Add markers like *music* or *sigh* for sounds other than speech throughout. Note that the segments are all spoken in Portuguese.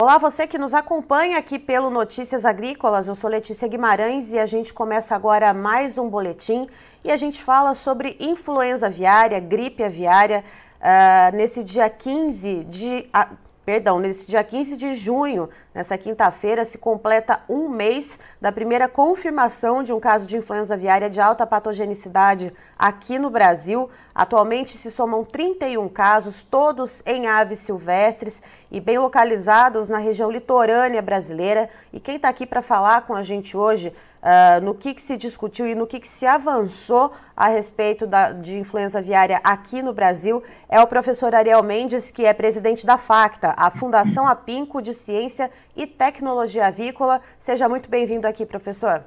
Olá, você que nos acompanha aqui pelo Notícias Agrícolas. Eu sou Letícia Guimarães e a gente começa agora mais um boletim e a gente fala sobre influenza aviária, gripe aviária. Uh, nesse dia 15 de. Uh, Perdão, nesse dia 15 de junho, nessa quinta-feira, se completa um mês da primeira confirmação de um caso de influenza aviária de alta patogenicidade aqui no Brasil. Atualmente se somam 31 casos, todos em aves silvestres e bem localizados na região litorânea brasileira. E quem está aqui para falar com a gente hoje uh, no que, que, se discutiu e no que, que se avançou a respeito da, de influenza aviária aqui no Brasil é o professor Ariel Mendes, que é presidente da FACTA, a Fundação Apinco de Ciência e Tecnologia Avícola. Seja muito bem-vindo aqui, professor.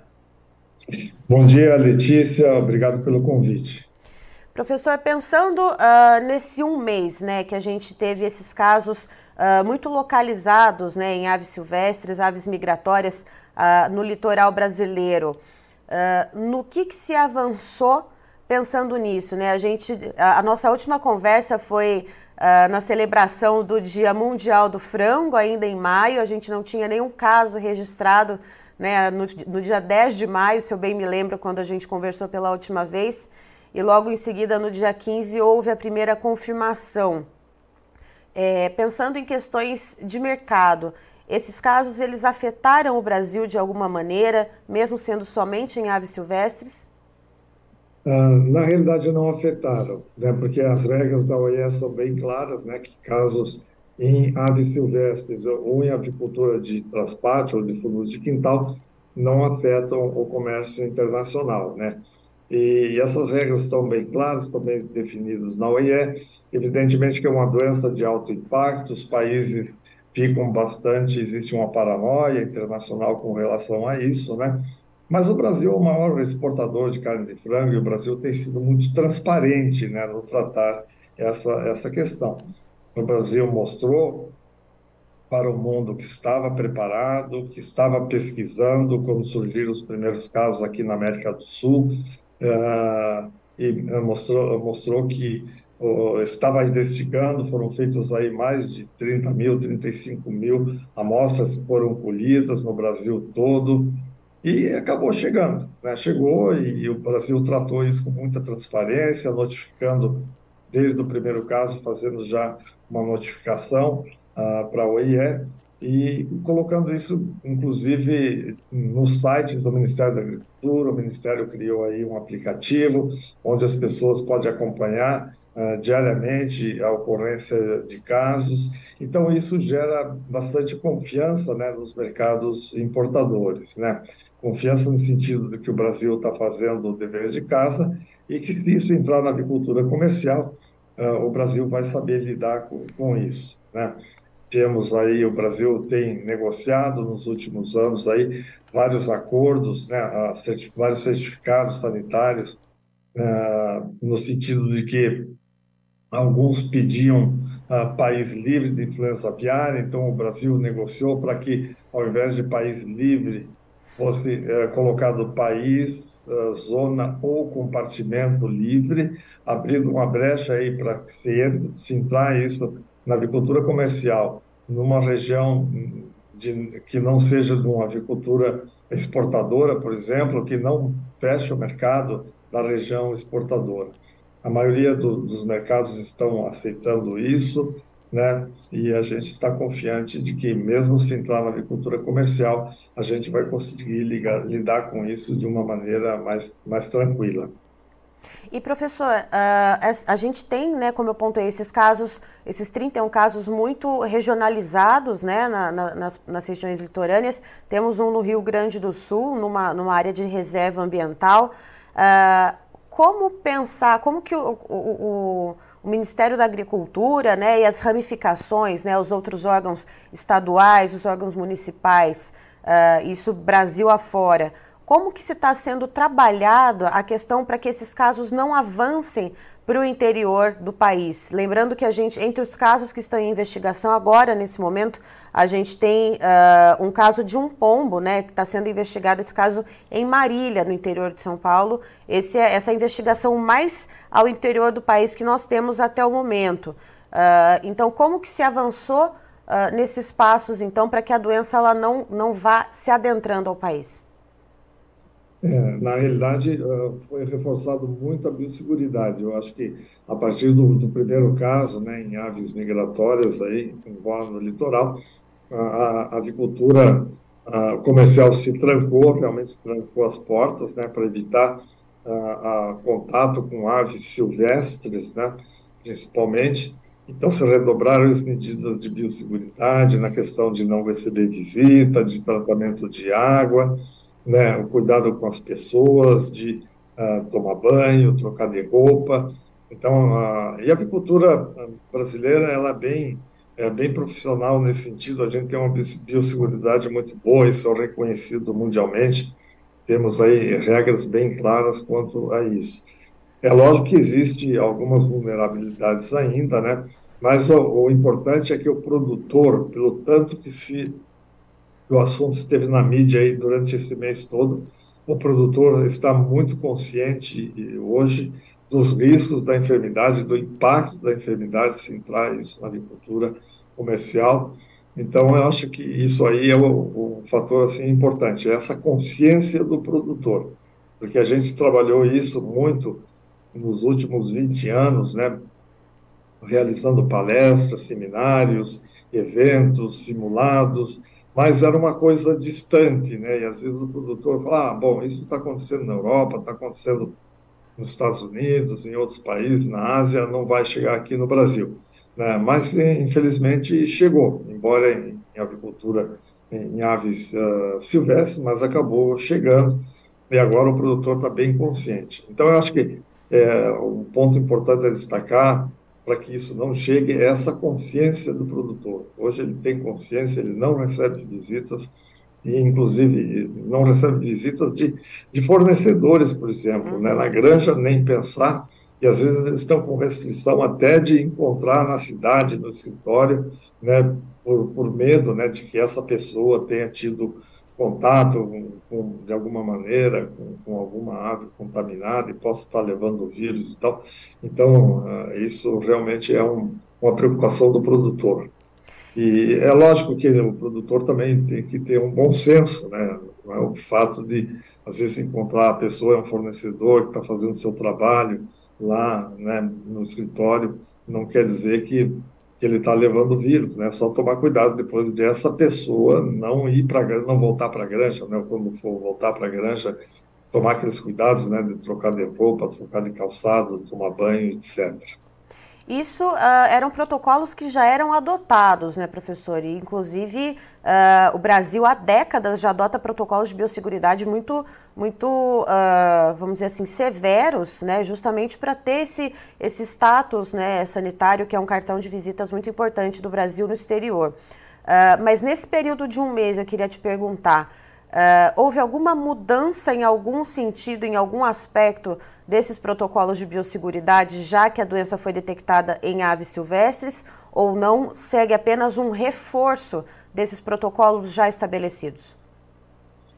Bom dia, Letícia. Obrigado pelo convite. Professor, pensando uh, nesse um mês né, que a gente teve esses casos uh, muito localizados né, em aves silvestres, aves migratórias uh, no litoral brasileiro. Uh, no que, que, se avançou pensando nisso? Né? A, gente, a, a nossa última conversa foi na celebração do Dia Mundial do Frango, ainda em maio. A gente não tinha nenhum caso registrado né, no, no dia 10 de maio, se eu bem me lembro, quando a gente conversou pela última vez. E logo em seguida, no dia 15, houve a primeira confirmação. É, pensando em questões de mercado, esses casos eles afetaram o Brasil de alguma maneira, mesmo sendo somente em aves silvestres? Ah, na realidade não afetaram, né? Porque as regras da OES são bem claras, né? Que casos em aves silvestres ou em avicultura de transpátio ou de fundo de quintal não afetam o comércio internacional, né? E essas regras estão bem claras, estão bem definidas na OIE. Evidentemente que é uma doença de alto impacto, os países ficam bastante, existe uma paranoia internacional com relação a isso, né? Mas o Brasil é o maior exportador de carne de frango e o Brasil tem sido muito transparente, né, no tratar essa essa questão. O Brasil mostrou para o mundo que estava preparado, que estava pesquisando quando surgiram os primeiros casos aqui na América do Sul, uh, e mostrou mostrou que estava investigando, foram feitas aí mais de 30 mil, 35 mil amostras que foram colhidas no Brasil todo e acabou chegando, né? Chegou e, e o Brasil tratou isso com muita transparência, notificando desde o primeiro caso, fazendo já uma notificação uh, para a OIE e colocando isso, inclusive, no site do Ministério da Agricultura. O Ministério criou aí um aplicativo onde as pessoas podem acompanhar uh, diariamente a ocorrência de casos. Então, isso gera bastante confiança né, nos mercados importadores. Né? Confiança no sentido de que o Brasil está fazendo o dever de casa e que, se isso entrar na agricultura comercial, uh, o Brasil vai saber lidar com, com isso. Né? Temos aí, o Brasil tem negociado nos últimos anos aí vários acordos, né, vários certificados sanitários, uh, no sentido de que Alguns pediam uh, país livre de influenza aviária, então o Brasil negociou para que, ao invés de país livre, fosse uh, colocado país, uh, zona ou compartimento livre, abrindo uma brecha aí para que se, entre, se entrar isso na agricultura comercial, numa região de, que não seja de uma agricultura exportadora, por exemplo, que não feche o mercado da região exportadora. A maioria do, dos mercados estão aceitando isso, né? E a gente está confiante de que, mesmo se entrar na agricultura comercial, a gente vai conseguir ligar, lidar com isso de uma maneira mais, mais tranquila. E professor, uh, a gente tem, né, como eu pontuei, esses casos, esses 31 casos muito regionalizados, né, na, na, nas, nas, regiões litorâneas. Temos um no Rio Grande do Sul, numa, numa área de reserva ambiental. Uh, como pensar, como que o, o, o, Ministério da Agricultura né, e as ramificações, né, os outros órgãos estaduais, os órgãos municipais, uh, isso Brasil afora, como que se está sendo trabalhado a questão para que esses casos não avancem para o interior do país. Lembrando que a gente, entre os casos que estão em investigação agora, nesse momento, a gente tem uh, um caso de um pombo, né, que está sendo investigado, esse caso em Marília, no interior de São Paulo. Esse é essa investigação mais ao interior do país que nós temos até o momento. Uh, então, como que se avançou uh, nesses passos, então, para que a doença ela não, não vá se adentrando ao país? É, na realidade, foi reforçado muito a biosseguridade. Eu acho que a partir do, do primeiro caso, né, em aves migratórias aí, embora no litoral, a, a avicultura a comercial se trancou, realmente trancou as portas, né, para evitar a, a contato com aves silvestres, né, principalmente. Então, se redobraram as medidas de biosseguridade na questão de não receber visita, de tratamento de água, né, o cuidado com as pessoas, de uh, tomar banho, trocar de roupa. Então, uh, e a avicultura brasileira ela é bem é bem profissional nesse sentido. A gente tem uma biosseguridade muito boa, isso é reconhecido mundialmente. Temos aí regras bem claras quanto a isso. É lógico que existe algumas vulnerabilidades ainda, né? Mas o, o importante é que o produtor, pelo tanto que se o assunto esteve na mídia aí durante esse mês todo. O produtor está muito consciente hoje dos riscos da enfermidade, do impacto da enfermidade se entrar isso na agricultura comercial. Então, eu acho que isso aí é o, o fator assim importante, é essa consciência do produtor, porque a gente trabalhou isso muito nos últimos 20 anos, né, realizando palestras, seminários, eventos, simulados, mas era uma coisa distante, né? E às vezes o produtor fala, ah, bom, isso está acontecendo na Europa, está acontecendo nos Estados Unidos, em outros países, na Ásia, não vai chegar aqui no Brasil. Né? Mas, infelizmente, chegou, embora em, em avicultura, em, em aves uh, silvestres, mas acabou chegando, e agora o produtor está bem consciente. Então, eu acho que é, um ponto importante a destacar para que isso não chegue é essa consciência do produtor. Hoje ele tem consciência, ele não recebe visitas, e inclusive não recebe visitas de, de fornecedores, por exemplo. Né? Na granja, nem pensar, e às vezes eles estão com restrição até de encontrar na cidade, no escritório, né? por, por medo né? de que essa pessoa tenha tido contato com, de alguma maneira com, com, alguma ave contaminada e possa estar levando vírus e tal. Então, uh, isso realmente é um, uma preocupação do produtor. E é lógico que o produtor também tem que ter um bom senso, né? Não é o fato de, às vezes, encontrar a pessoa, é um fornecedor que está fazendo seu trabalho lá né, no escritório, não quer dizer que que ele está levando o vírus, né? Só tomar cuidado depois dessa pessoa não ir para não voltar para a granja, né? Quando for voltar para a granja, tomar aqueles cuidados, né? De trocar de roupa, trocar de calçado, tomar banho, etc. Isso uh, eram protocolos que já eram adotados, né, professor? E, inclusive, uh, o Brasil há décadas já adota protocolos de biosseguridade muito, muito uh, vamos dizer assim, severos, né, justamente para ter esse, esse status né, sanitário, que é um cartão de visitas muito importante do Brasil no exterior. mas nesse período de um mês, eu queria te perguntar, houve alguma mudança em algum sentido, em algum aspecto desses protocolos de biosseguridade, já que a doença foi detectada em aves silvestres, ou não segue apenas um reforço desses protocolos já estabelecidos?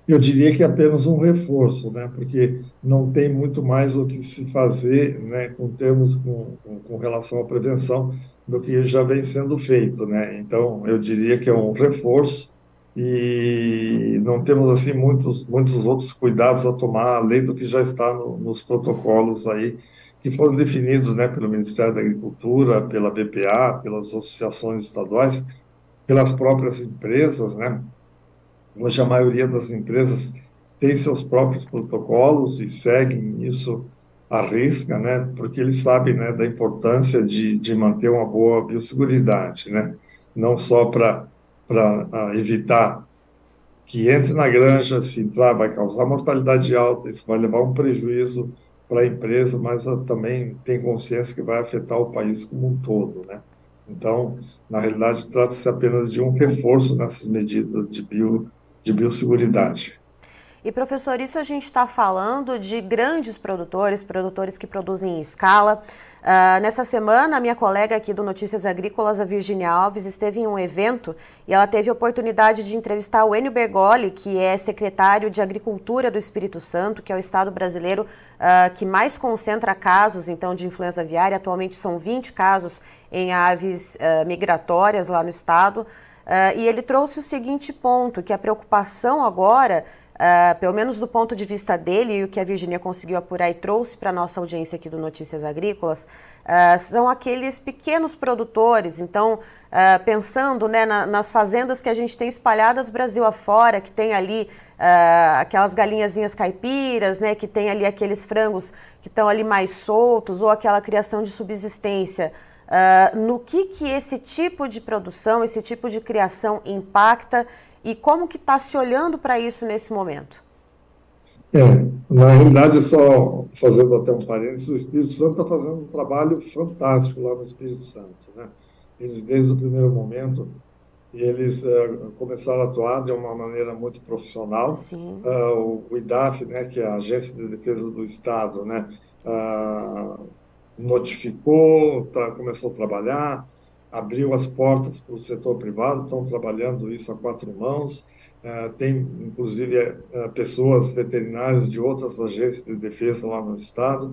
Eu diria que é apenas um reforço, né? porque não tem muito mais o que se fazer né, com termos com, com relação à prevenção do que já vem sendo feito. Né? Então, eu diria que é um reforço e não temos assim muitos muitos outros cuidados a tomar além do que já está no, nos protocolos aí que foram definidos né pelo Ministério da Agricultura pela BPA pelas associações estaduais pelas próprias empresas né? Hoje a maioria das empresas tem seus próprios protocolos e seguem isso à risca né? Porque eles sabem né da importância de, de manter uma boa biosseguridade né? Não só para para evitar que entre na granja, se entrar, vai causar mortalidade alta, isso vai levar um prejuízo para a empresa, mas também tem consciência que vai afetar o país como um todo, né? Então, na realidade, trata-se apenas de um reforço nessas medidas de, bio, de biosseguridade. E professor, isso a gente está falando de grandes produtores, produtores que produzem em escala. Uh, nessa semana, a minha colega aqui do Notícias Agrícolas, a Virginia Alves, esteve em um evento e ela teve a oportunidade de entrevistar o Enio Bergoli, que é secretário de Agricultura do Espírito Santo, que é o estado brasileiro uh, que mais concentra casos então de influenza aviária. Atualmente são 20 casos em aves uh, migratórias lá no estado. e ele trouxe o seguinte ponto, que a preocupação agora Uh, pelo menos do ponto de vista dele e o que a Virginia conseguiu apurar e trouxe para a nossa audiência aqui do Notícias Agrícolas, uh, são aqueles pequenos produtores. Então, uh, pensando né, na, nas fazendas que a gente tem espalhadas Brasil afora, que tem ali aquelas galinhazinhas caipiras, né, que tem ali aqueles frangos que estão ali mais soltos, ou aquela criação de subsistência. no que, que esse tipo de produção, esse tipo de criação impacta e como que está se olhando para isso nesse momento? É, na realidade, só fazendo até um parênteses, o Espírito Santo está fazendo um trabalho fantástico lá no Espírito Santo. Né? Eles, desde o primeiro momento, eles uh, começaram a atuar de uma maneira muito profissional. Uh, o, o IDAF, né, que é a Agência de Defesa do Estado, né, uh, notificou, tá, começou a trabalhar, abriu as portas para o setor privado, estão trabalhando isso a quatro mãos. Uh, tem, inclusive, uh, pessoas veterinárias de outras agências de defesa lá no Estado.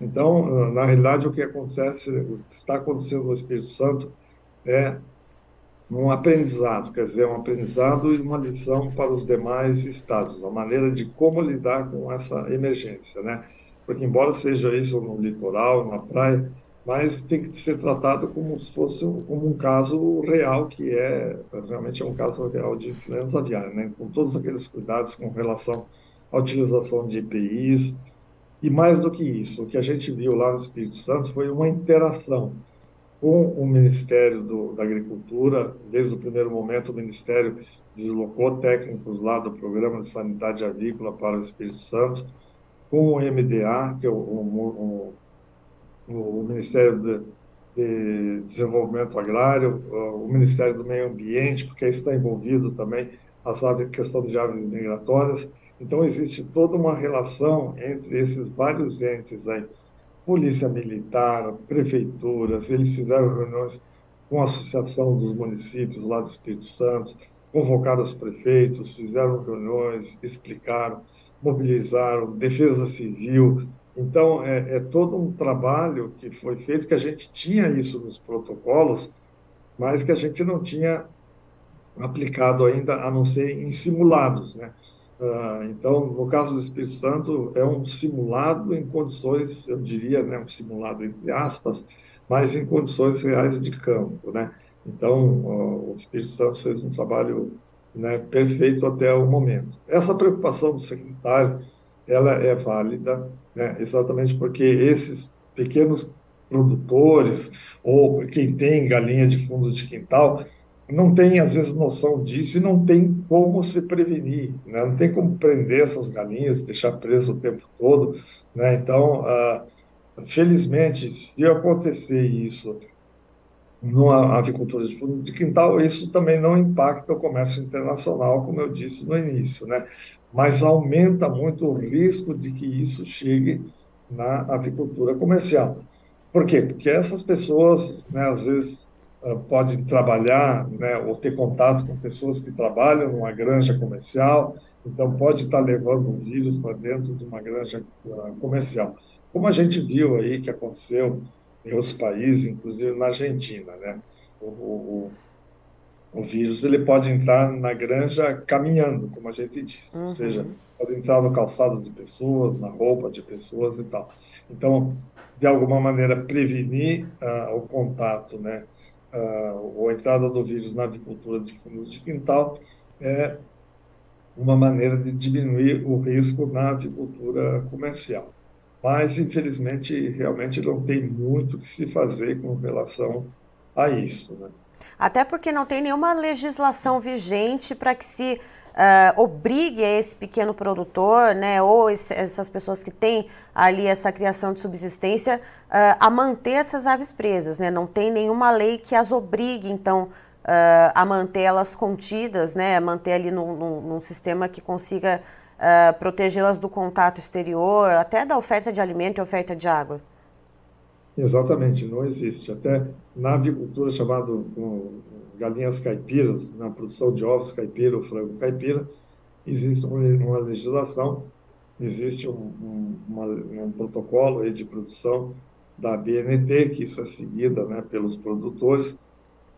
Então, uh, na realidade, o que acontece, o que está acontecendo no Espírito Santo é um aprendizado, quer dizer, um aprendizado e uma lição para os demais estados, a maneira de como lidar com essa emergência, né? Porque, embora seja isso no litoral, na praia, mas tem que ser tratado como se fosse como um caso real, que é realmente é um caso real de influenza aviária, né? com todos aqueles cuidados com relação à utilização de EPIs. E mais do que isso, o que a gente viu lá no Espírito Santo foi uma interação com o Ministério do, da Agricultura. Desde o primeiro momento, o Ministério deslocou técnicos lá do Programa de Sanidade Avícola para o Espírito Santo, com o MDA, que é o, o, o Ministério de, de Desenvolvimento Agrário, o Ministério do Meio Ambiente, porque está envolvido também a questão de aves migratórias. Então, existe toda uma relação entre esses vários entes aí. Polícia Militar, prefeituras, eles fizeram reuniões com a Associação dos Municípios lá do Espírito Santo, convocaram os prefeitos, fizeram reuniões, explicaram, mobilizaram, Defesa Civil, então, é, é, todo um trabalho que foi feito, que a gente tinha isso nos protocolos, mas que a gente não tinha aplicado ainda, a não ser em simulados, né? Uh, então, no caso do Espírito Santo, é um simulado em condições, eu diria, né, um simulado entre aspas, mas em condições reais de campo, né? Então, uh, o Espírito Santo fez um trabalho né, perfeito até o momento. Essa preocupação do secretário, ela é válida, né? exatamente porque esses pequenos produtores ou quem tem galinha de fundo de quintal não tem às vezes noção disso e não tem como se prevenir, né? não tem como prender essas galinhas, deixar preso o tempo todo, né? Então, ah, felizmente, se acontecer isso numa avicultura de quintal, isso também não impacta o comércio internacional, como eu disse no início, né? mas aumenta muito o risco de que isso chegue na avicultura comercial. Por quê? Porque essas pessoas, né, às vezes, uh, podem trabalhar né, ou ter contato com pessoas que trabalham numa granja comercial, então pode estar levando o vírus para dentro de uma granja uh, comercial. Como a gente viu aí que aconteceu em outros países, inclusive na Argentina, né? O, o, o vírus ele pode entrar na granja caminhando, como a gente diz, uhum. ou seja, pode entrar no calçado de pessoas, na roupa de pessoas e tal. Então, de alguma maneira, prevenir uh, o contato, né, uh, ou a entrada do vírus na agricultura de fundos de quintal é uma maneira de diminuir o risco na agricultura comercial. Mas, infelizmente, realmente não tem muito que se fazer com relação a isso, né? Até porque não tem nenhuma legislação vigente para que se uh, obrigue esse pequeno produtor, né, ou esse, essas pessoas que têm ali essa criação de subsistência, uh, a manter essas aves presas. Né? Não tem nenhuma lei que as obrigue, então, uh, a manter elas contidas, né, a manter ali num, num, num sistema que consiga uh, protegê-las do contato exterior, até da oferta de alimento e oferta de água? Exatamente, não existe. Até na avicultura chamado galinhas caipiras, na produção de ovos caipira ou frango caipira, existe uma legislação, existe um, um, uma, um protocolo de produção da BNT, que isso é seguida né, pelos produtores,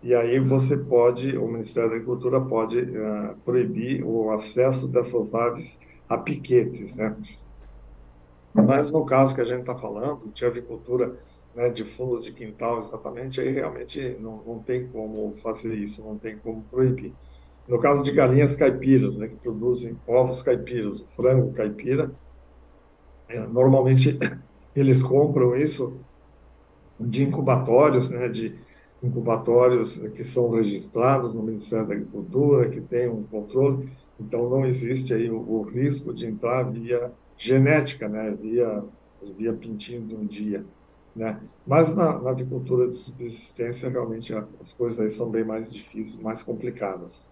e aí você pode, o Ministério da Agricultura pode uh, proibir o acesso dessas aves a piquetes, né? Mas no caso que a gente está falando, de avicultura né, de fundo de quintal exatamente, aí realmente não, não tem como fazer isso, não tem como proibir. No caso de galinhas caipiras, né, que produzem ovos caipiras, frango caipira, é, normalmente *laughs* eles compram isso de incubatórios, né, de incubatórios que são registrados no Ministério da Agricultura, que tem um controle, então não existe aí o, o risco de entrar via genética, né, via via pintinho de um dia. Né? Mas na, na agricultura de subsistência, realmente as coisas aí são bem mais difíceis, mais complicadas.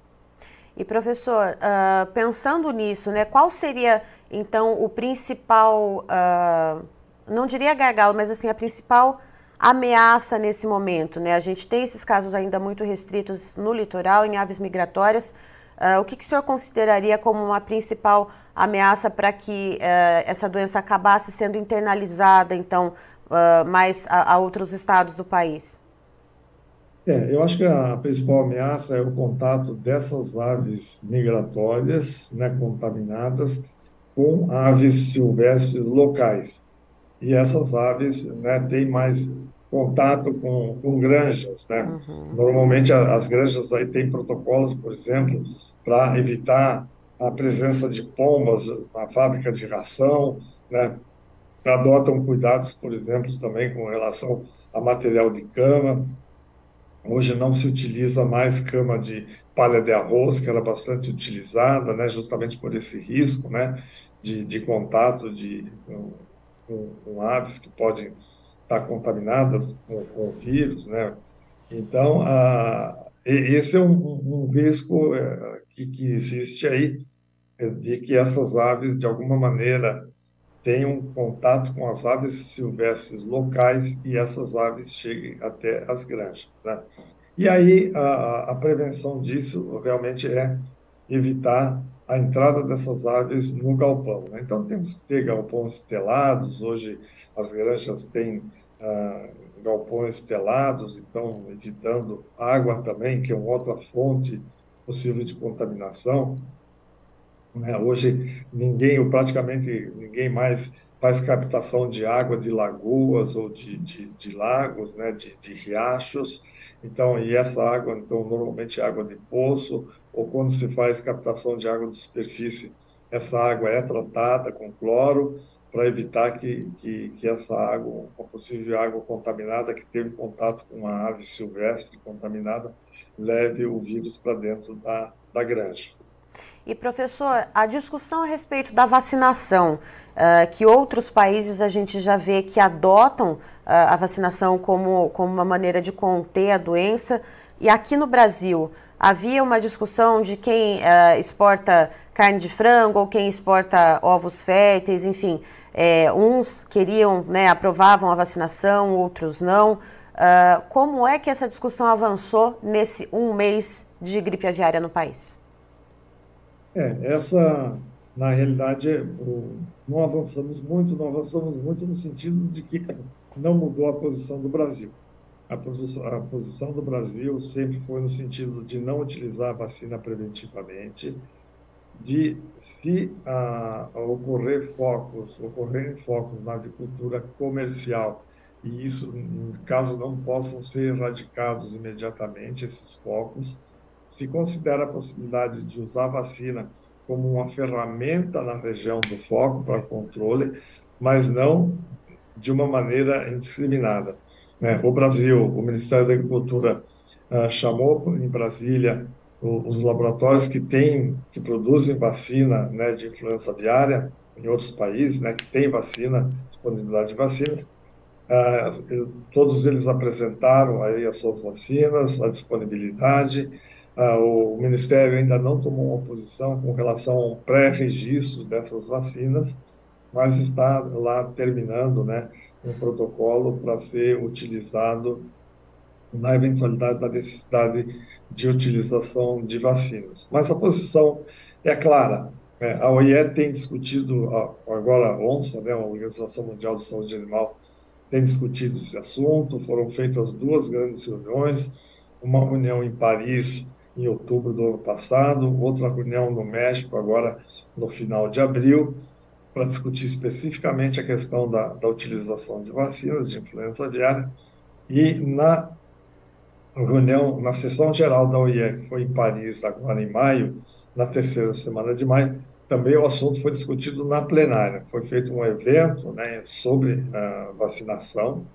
E professor, uh, pensando nisso, né, qual seria então o principal, uh, não diria gargalo, mas assim a principal ameaça nesse momento, né? A gente tem esses casos ainda muito restritos no litoral, em aves migratórias. Uh, o que, que o senhor consideraria como uma principal ameaça para que essa doença acabasse sendo internalizada, então, uh, mais a, a, outros estados do país? É, eu acho que a principal ameaça é o contato dessas aves migratórias, né, contaminadas, com aves silvestres locais. E essas aves né, têm mais contato com, com granjas. Né? Uhum. Normalmente as granjas aí têm protocolos, por exemplo, para evitar a presença de pombas na fábrica de ração, né? adotam cuidados, por exemplo, também com relação a material de cama. Hoje não se utiliza mais cama de palha de arroz, que era bastante utilizada, né, justamente por esse risco né, de, de contato de, com, com aves que podem estar contaminadas com, com o vírus. Né. Então, a, esse é um, um risco é, que, que existe aí, é, de que essas aves, de alguma maneira, tenham contato com as aves silvestres locais e essas aves cheguem até as granjas. Né? E aí a, a prevenção disso realmente é evitar a entrada dessas aves no galpão. Né? Então temos que ter galpões telados. Hoje as granjas têm galpões telados, então evitando água também, que é outra fonte possível de contaminação. Né? Hoje, ninguém, ou praticamente ninguém mais faz captação de água de lagoas ou de, de, de lagos, né? de, de riachos. Então, e essa água, então, normalmente é água de poço, ou quando se faz captação de água de superfície, essa água é tratada com cloro para evitar que, que, que, essa água, uma possível água contaminada que teve contato com uma ave silvestre contaminada, leve o vírus para dentro da, da granja. E professor, a discussão a respeito da vacinação, uh, que outros países a gente já vê que adotam uh, a vacinação como, como uma maneira de conter a doença, e aqui no Brasil havia uma discussão de quem uh, exporta carne de frango ou quem exporta ovos férteis, enfim, é, uns queriam, né, aprovavam a vacinação, outros não. como é que essa discussão avançou nesse um mês de gripe aviária no país? É, essa, na realidade, não avançamos muito, não avançamos muito no sentido de que não mudou a posição do Brasil. A posição, a posição do Brasil sempre foi no sentido de não utilizar a vacina preventivamente, de se a, a ocorrer focos, ocorrerem focos na agricultura comercial, e isso, caso não possam ser erradicados imediatamente, esses focos, se considera a possibilidade de usar vacina como uma ferramenta na região do foco para controle, mas não de uma maneira indiscriminada. Né? O Brasil, o Ministério da Agricultura uh, chamou em Brasília os laboratórios que têm, que produzem vacina né, de influenza aviária em outros países, né, que têm vacina, disponibilidade de vacinas, uh, todos eles apresentaram aí as suas vacinas, a disponibilidade, ah, o Ministério ainda não tomou uma posição com relação ao pré-registro dessas vacinas, mas está lá terminando né, um protocolo para ser utilizado na eventualidade da necessidade de utilização de vacinas. Mas a posição é clara. Né? A OIE tem discutido, agora a ONSA, né, a Organização Mundial de Saúde Animal, tem discutido esse assunto. Foram feitas duas grandes reuniões, uma reunião em Paris em outubro do ano passado, outra reunião no México agora no final de abril, para discutir especificamente a questão da, da utilização de vacinas de influenza aviária. E na reunião, na sessão geral da OIE, que foi em Paris agora em maio, na terceira semana de maio, também o assunto foi discutido na plenária. Foi feito um evento né, sobre a vacinação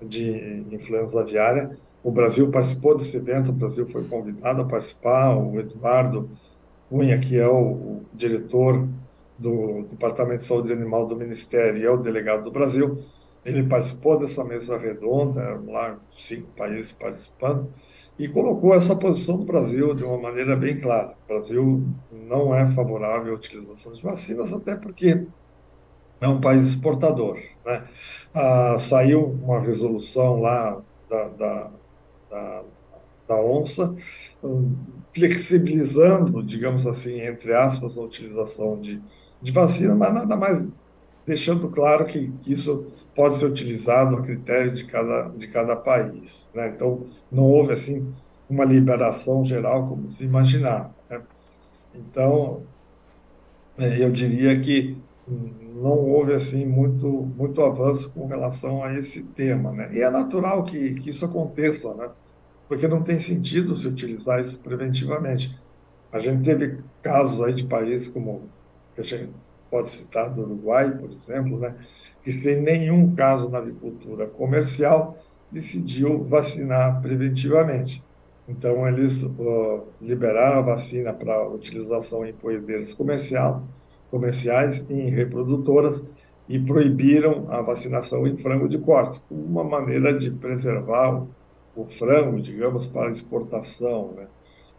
de influenza aviária. O Brasil participou desse evento, o Brasil foi convidado a participar, o Eduardo Cunha, que é o, diretor do Departamento de Saúde Animal do Ministério e é o delegado do Brasil, ele participou dessa mesa redonda, eram lá cinco países participando, e colocou essa posição do Brasil de uma maneira bem clara. O Brasil não é favorável à utilização de vacinas, até porque é um país exportador. Né? Ah, saiu uma resolução lá da, da da, da onça, flexibilizando, digamos assim, entre aspas, a utilização de, de vacina, mas nada mais deixando claro que, que isso pode ser utilizado a critério de cada, de cada país. Né? Então, não houve, assim, uma liberação geral como se imaginava. Né? Então, é, eu diria que não houve assim muito muito avanço com relação a esse tema, né? E é natural que, que isso aconteça, né? Porque não tem sentido se utilizar isso preventivamente. A gente teve casos aí de países como pode citar do Uruguai, por exemplo, né? Que sem nenhum caso na agricultura comercial decidiu vacinar preventivamente. Então eles uh, liberaram a vacina para utilização em poedeiras comercial comerciais em reprodutoras e proibiram a vacinação em frango de corte, uma maneira de preservar o, o frango, digamos, para exportação. Né?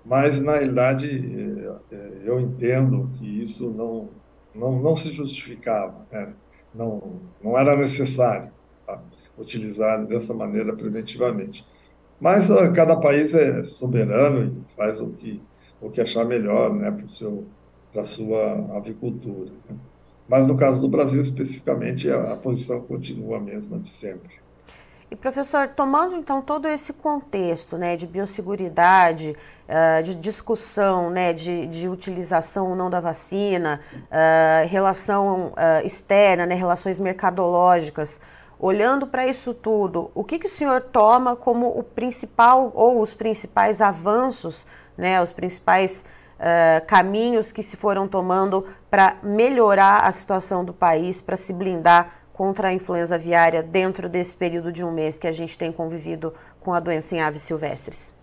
Mas, na realidade, eh, eh, eu entendo que isso não, não, não se justificava, né? não, não era necessário tá? utilizar dessa maneira preventivamente. Mas uh, cada país é soberano e faz o que, o que achar melhor né, para a sua avicultura. Né? Mas no caso do Brasil, especificamente, a, a posição continua a mesma de sempre. E professor, tomando então todo esse contexto né, de biosseguridade, uh, de discussão né, de, de utilização ou não da vacina, uh, relação uh, externa, né, relações mercadológicas, olhando para isso tudo, o que, que o senhor toma como o principal ou os principais avanços, né, os principais uh, caminhos que se foram tomando para melhorar a situação do país, para se blindar contra a influenza aviária dentro desse período de um mês que a gente tem convivido com a doença em aves silvestres?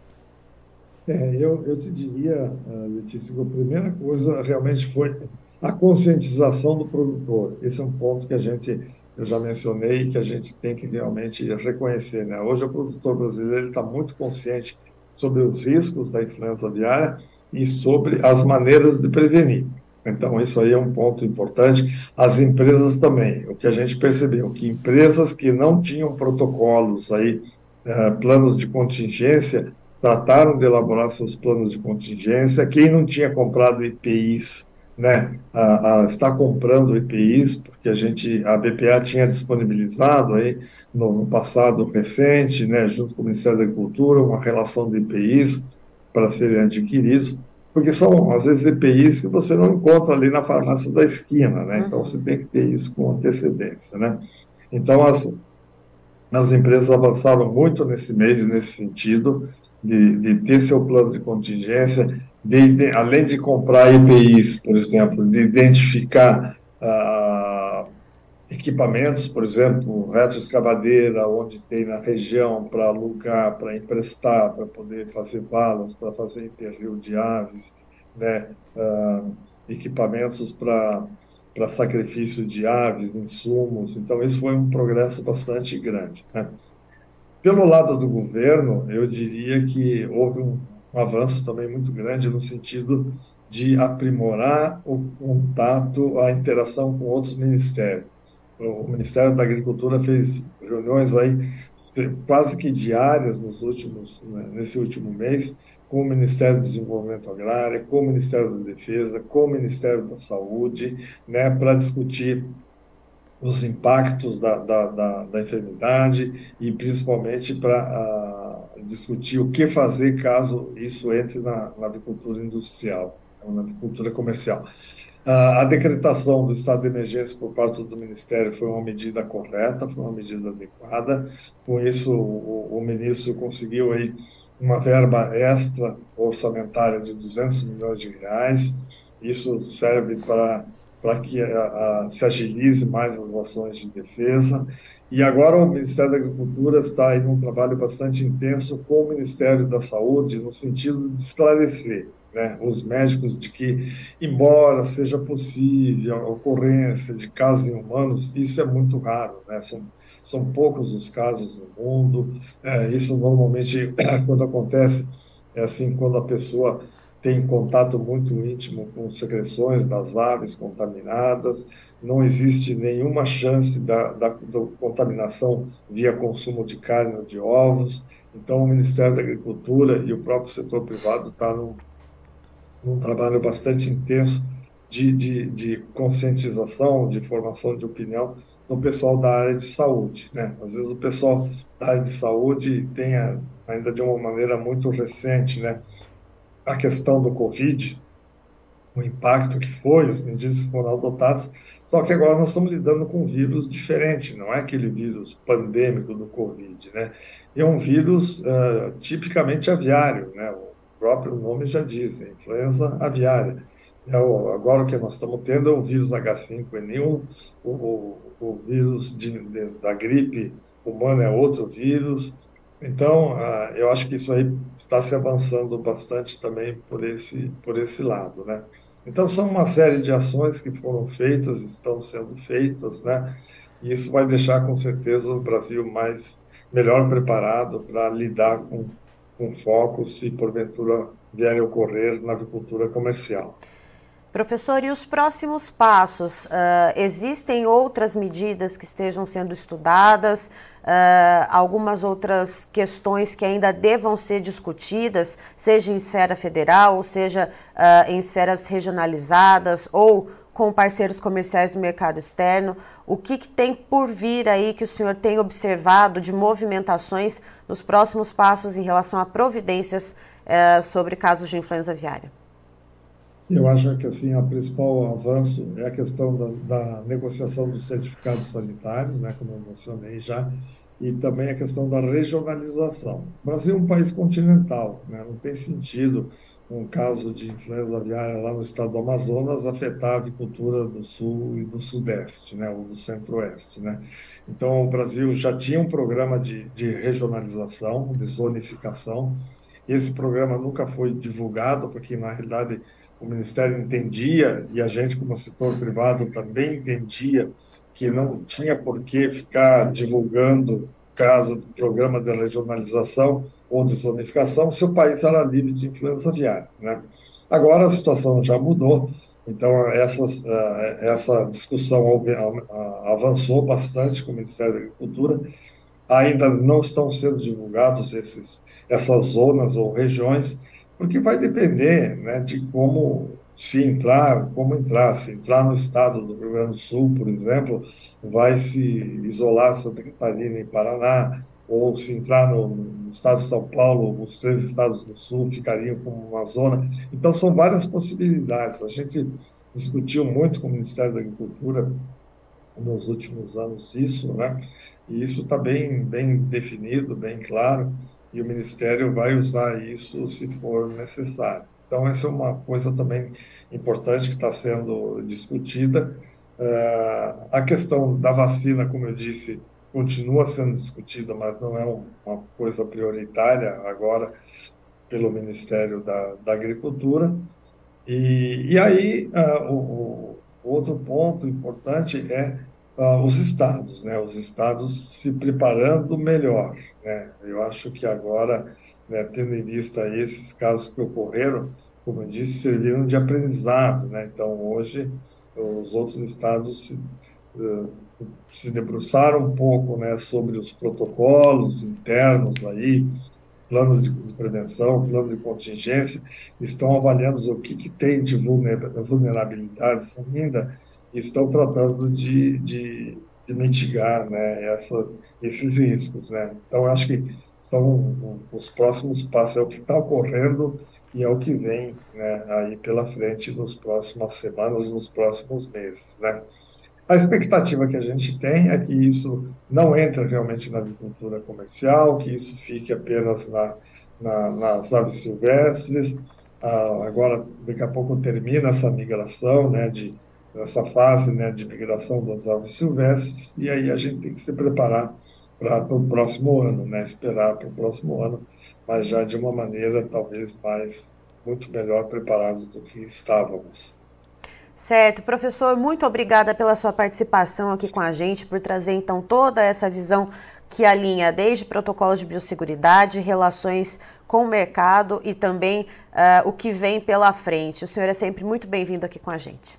É, eu, eu te diria, Letícia, que a primeira coisa realmente foi a conscientização do produtor. Esse é um ponto que a gente, eu já mencionei, que a gente tem que realmente reconhecer. Né? Hoje o produtor brasileiro está muito consciente sobre os riscos da influenza aviária e sobre as maneiras de prevenir. Então, isso aí é um ponto importante. As empresas também. O que a gente percebeu, que empresas que não tinham protocolos aí, eh, planos de contingência, trataram de elaborar seus planos de contingência. Quem não tinha comprado EPIs, né, a, a, está comprando EPIs, porque a gente, a BPA tinha disponibilizado aí no, no passado recente, né, junto com o Ministério da Agricultura, uma relação de EPIs para serem adquiridos, porque são, às vezes, EPIs que você não encontra ali na farmácia da esquina, né? Então, você tem que ter isso com antecedência, né? Então, as, as empresas avançaram muito nesse mês, nesse sentido, de, de ter seu plano de contingência, de, de, além de comprar EPIs, por exemplo, de identificar ah, equipamentos, por exemplo, retroescavadeira, onde tem na região para alugar, para emprestar, para poder fazer balas, para fazer interrio de aves, né? Uh, equipamentos para para sacrifício de aves, insumos. Então, isso foi um progresso bastante grande. Né? Pelo lado do governo, eu diria que houve um um avanço também muito grande no sentido de aprimorar o contato, a interação com outros ministérios. O Ministério da Agricultura fez reuniões aí quase que diárias nos últimos, né, nesse último mês, com o Ministério do Desenvolvimento Agrário, com o Ministério da Defesa, com o Ministério da Saúde, né, para discutir os impactos da, da, da, da, enfermidade e principalmente para uh, discutir o que fazer caso isso entre na, na agricultura industrial, na agricultura comercial. Uh, a decretação do estado de emergência por parte do Ministério foi uma medida correta, foi uma medida adequada. Com isso, o, o ministro conseguiu aí uma verba extra orçamentária de 200 milhões de reais. Isso serve para para que a, a, se agilize mais as ações de defesa. E agora o Ministério da Agricultura está em um trabalho bastante intenso com o Ministério da Saúde, no sentido de esclarecer né, os médicos de que, embora seja possível a ocorrência de casos em humanos, isso é muito raro, né? são, são poucos os casos no mundo. É, isso normalmente, *coughs* quando acontece, é assim, quando a pessoa tem contato muito íntimo com secreções das aves contaminadas, não existe nenhuma chance da, da, da contaminação via consumo de carne ou de ovos. Então, o Ministério da Agricultura e o próprio setor privado está num, num trabalho bastante intenso de, de, de conscientização, de formação de opinião do pessoal da área de saúde. Né? Às vezes o pessoal da área de saúde tem a, ainda de uma maneira muito recente, né? a questão do Covid, o impacto que foi, as medidas que foram adotadas, só que agora nós estamos lidando com um vírus diferente, não é aquele vírus pandêmico do Covid, né? É um vírus uh, tipicamente aviário, né? O próprio nome já diz, influenza aviária. É o, agora o que nós estamos tendo é o vírus H5N1, o, o, o vírus de, de, da gripe humana é outro vírus, então, eu acho que isso aí está se avançando bastante também por esse, por esse lado, né? Então, são uma série de ações que foram feitas, estão sendo feitas, né? E isso vai deixar, com certeza, o Brasil mais melhor preparado para lidar com, com foco se porventura vierem ocorrer na agricultura comercial. Professor, e os próximos passos? Uh, existem outras medidas que estejam sendo estudadas, uh, algumas outras questões que ainda devam ser discutidas, seja em esfera federal, ou seja uh, em esferas regionalizadas ou com parceiros comerciais do mercado externo. O que, que, tem por vir aí que o senhor tem observado de movimentações nos próximos passos em relação a providências sobre casos de influenza aviária? Eu acho que assim, o principal avanço é a questão da, da, negociação dos certificados sanitários, né, como eu mencionei já, e também a questão da regionalização. O Brasil é um país continental, né, não tem sentido um caso de influenza aviária lá no estado do Amazonas afetar a avicultura do sul e do sudeste, né, ou do centro-oeste. Né. Então, o Brasil já tinha um programa de, de regionalização, de zonificação, e esse programa nunca foi divulgado, porque, na realidade, o Ministério entendia, e a gente, como setor privado, também entendia que não tinha por que ficar divulgando caso do programa de regionalização ou de zonificação se o país era livre de influenza aviária. Né? Agora a situação já mudou, então essas, eh, essa discussão avançou bastante com o Ministério da Agricultura, ainda não estão sendo divulgados esses, essas zonas ou regiões, porque vai depender né, de como se entrar, como entrar. Se entrar no estado do Rio Grande do Sul, por exemplo, vai se isolar Santa Catarina e Paraná, ou se entrar no, no, estado de São Paulo, os três estados do sul ficariam como uma zona. Então, são várias possibilidades. A gente discutiu muito com o Ministério da Agricultura nos últimos anos isso, né? E isso está bem, bem definido, bem claro e o Ministério vai usar isso se for necessário. Então, essa é uma coisa também importante que está sendo discutida. Uh, a questão da vacina, como eu disse, continua sendo discutida, mas não é uma coisa prioritária agora pelo Ministério da, da Agricultura. E, e aí, uh, o, o, outro ponto importante é uh, os estados, né? Os estados se preparando melhor, né? Eu acho que agora né, tendo em vista esses casos que ocorreram, como eu disse, serviram de aprendizado. Né? Então, hoje, os outros estados se, uh, se debruçaram um pouco né, sobre os protocolos internos aí, plano de, de, prevenção, plano de contingência, estão avaliando o que, que tem de vulnerabilidades ainda e estão tratando de, de, de mitigar né, essa, esses riscos. Né? Então, acho que são os próximos passos, é o que está ocorrendo e é o que vem né, aí pela frente nos próximas semanas, nos próximos meses. Né? A expectativa que a gente tem é que isso não entre realmente na agricultura comercial, que isso fique apenas na, na, nas aves silvestres. Ah, agora, daqui a pouco termina essa migração, né, de, essa fase né, de migração das aves silvestres, e aí a gente tem que se preparar para o próximo ano, né, esperar para o próximo ano, mas já de uma maneira talvez mais, muito melhor preparados do que estávamos. Certo, professor, muito obrigada pela sua participação aqui com a gente, por trazer então toda essa visão que alinha desde protocolos de biosseguridade, relações com o mercado e também uh, o que vem pela frente. O senhor é sempre muito bem-vindo aqui com a gente.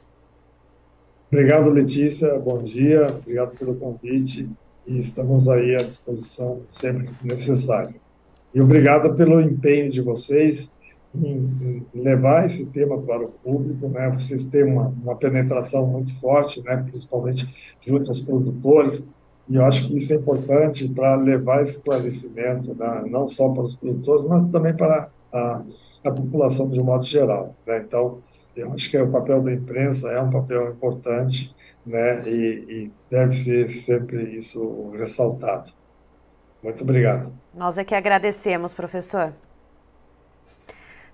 Obrigado, Letícia. Bom dia. Obrigado pelo convite e estamos aí à disposição sempre que necessário. E obrigado pelo empenho de vocês em, levar esse tema para o público, né? Vocês têm uma, uma penetração muito forte, né? Principalmente junto aos produtores. E eu acho que isso é importante para levar esclarecimento, né? não só para os produtores, mas também para a, a população de um modo geral. Né? Então, eu acho que o papel da imprensa é um papel importante, né? E, e deve ser sempre isso ressaltado. Muito obrigado. Nós é que agradecemos, professor.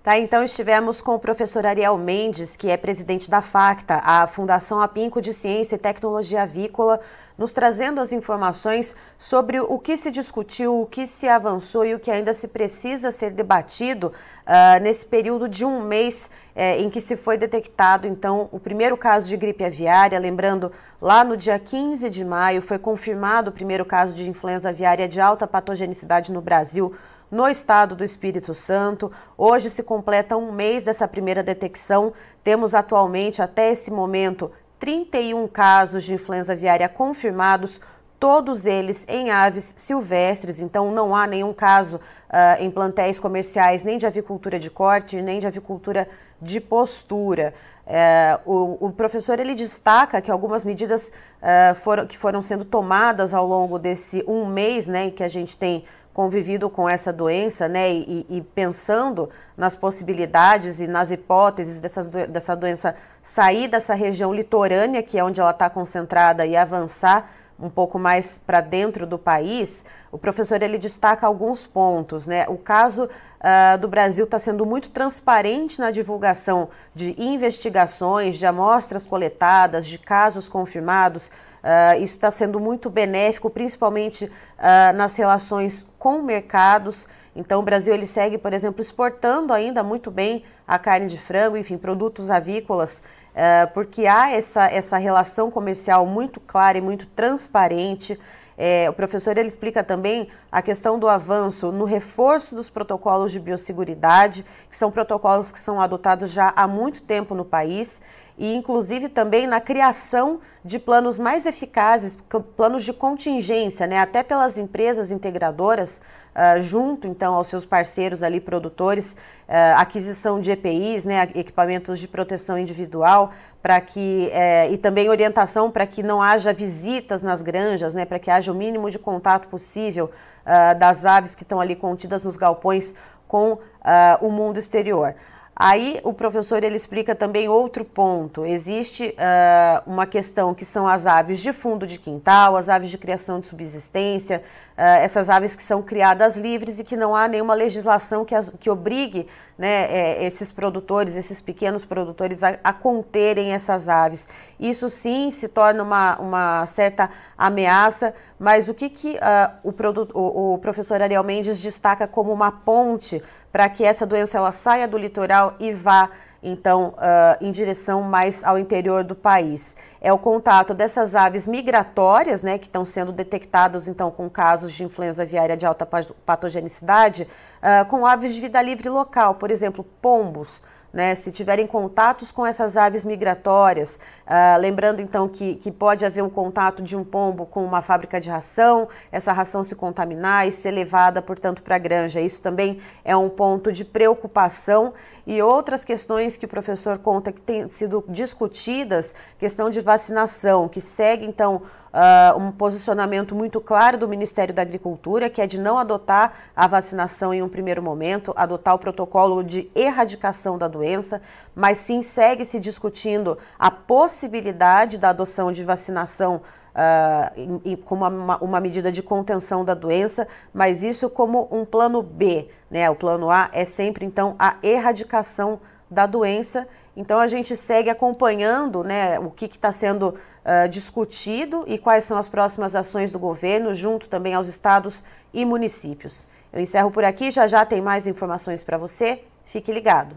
Tá, então estivemos com o professor Ariel Mendes, que é presidente da FACTA, a Fundação Apinco de Ciência e Tecnologia Avícola, nos trazendo as informações sobre o que se discutiu, o que se avançou e o que ainda se precisa ser debatido uh, nesse período de um mês eh, em que se foi detectado, então, o primeiro caso de gripe aviária. Lembrando, lá no dia 15 de maio foi confirmado o primeiro caso de influenza aviária de alta patogenicidade no Brasil no estado do Espírito Santo. Hoje se completa um mês dessa primeira detecção. Temos atualmente, até esse momento, 31 casos de influenza aviária confirmados, todos eles em aves silvestres, então não há nenhum caso uh, em plantéis comerciais, nem de avicultura de corte, nem de avicultura de postura. Uh, o, o, professor ele destaca que algumas medidas uh, foram, que foram sendo tomadas ao longo desse um mês né, que a gente tem convivido com essa doença, né, e, e, pensando nas possibilidades e nas hipóteses dessas, dessa doença sair dessa região litorânea, que é onde ela está concentrada, e avançar um pouco mais para dentro do país, o professor ele destaca alguns pontos, né? O caso uh, do Brasil está sendo muito transparente na divulgação de investigações, de amostras coletadas, de casos confirmados. Uh, isso está sendo muito benéfico, principalmente uh, nas relações com mercados. Então, o Brasil ele segue, por exemplo, exportando ainda muito bem a carne de frango, enfim, produtos avícolas, uh, porque há essa, essa relação comercial muito clara e muito transparente. É, o professor ele explica também a questão do avanço no reforço dos protocolos de biosseguridade, que são protocolos que são adotados já há muito tempo no país e inclusive também na criação de planos mais eficazes, planos de contingência, né, até pelas empresas integradoras, uh, junto então aos seus parceiros ali produtores, uh, aquisição de EPIs, né, equipamentos de proteção individual, para que uh, e também orientação para que não haja visitas nas granjas, né, para que haja o mínimo de contato possível ah, das aves que estão ali contidas nos galpões com o mundo exterior. Aí o professor ele explica também outro ponto. Existe uh, uma questão que são as aves de fundo de quintal, as aves de criação de subsistência, uh, essas aves que são criadas livres e que não há nenhuma legislação que, as, que obrigue né, é, esses produtores, esses pequenos produtores, a, a, conterem essas aves. Isso sim se torna uma, uma certa ameaça, mas o que, que uh, o, o, o professor Ariel Mendes destaca como uma ponte para que essa doença ela saia do litoral e vá então, uh, em direção mais ao interior do país. É o contato dessas aves migratórias, né, que estão sendo detectados, então, com casos de influenza aviária de alta patogenicidade, uh, com aves de vida livre local, por exemplo, pombos, né, se tiverem contatos com essas aves migratórias, uh, lembrando então que, que pode haver um contato de um pombo com uma fábrica de ração, essa ração se contaminar e ser levada, portanto, para a granja. Isso também é um ponto de preocupação e outras questões que o professor conta que têm sido discutidas, questão de vacinação, que segue então uh, um posicionamento muito claro do Ministério da Agricultura, que é de não adotar a vacinação em um primeiro momento, adotar o protocolo de erradicação da doença, mas sim segue se discutindo a possibilidade da adoção de vacinação uh, como uma, uma, medida de contenção da doença, mas isso como um plano B. Né? O plano A é sempre, então, a erradicação da doença. Então, a gente segue acompanhando né, o que está sendo uh, discutido e quais são as próximas ações do governo, junto também aos estados e municípios. Eu encerro por aqui, já já tem mais informações para você. Fique ligado.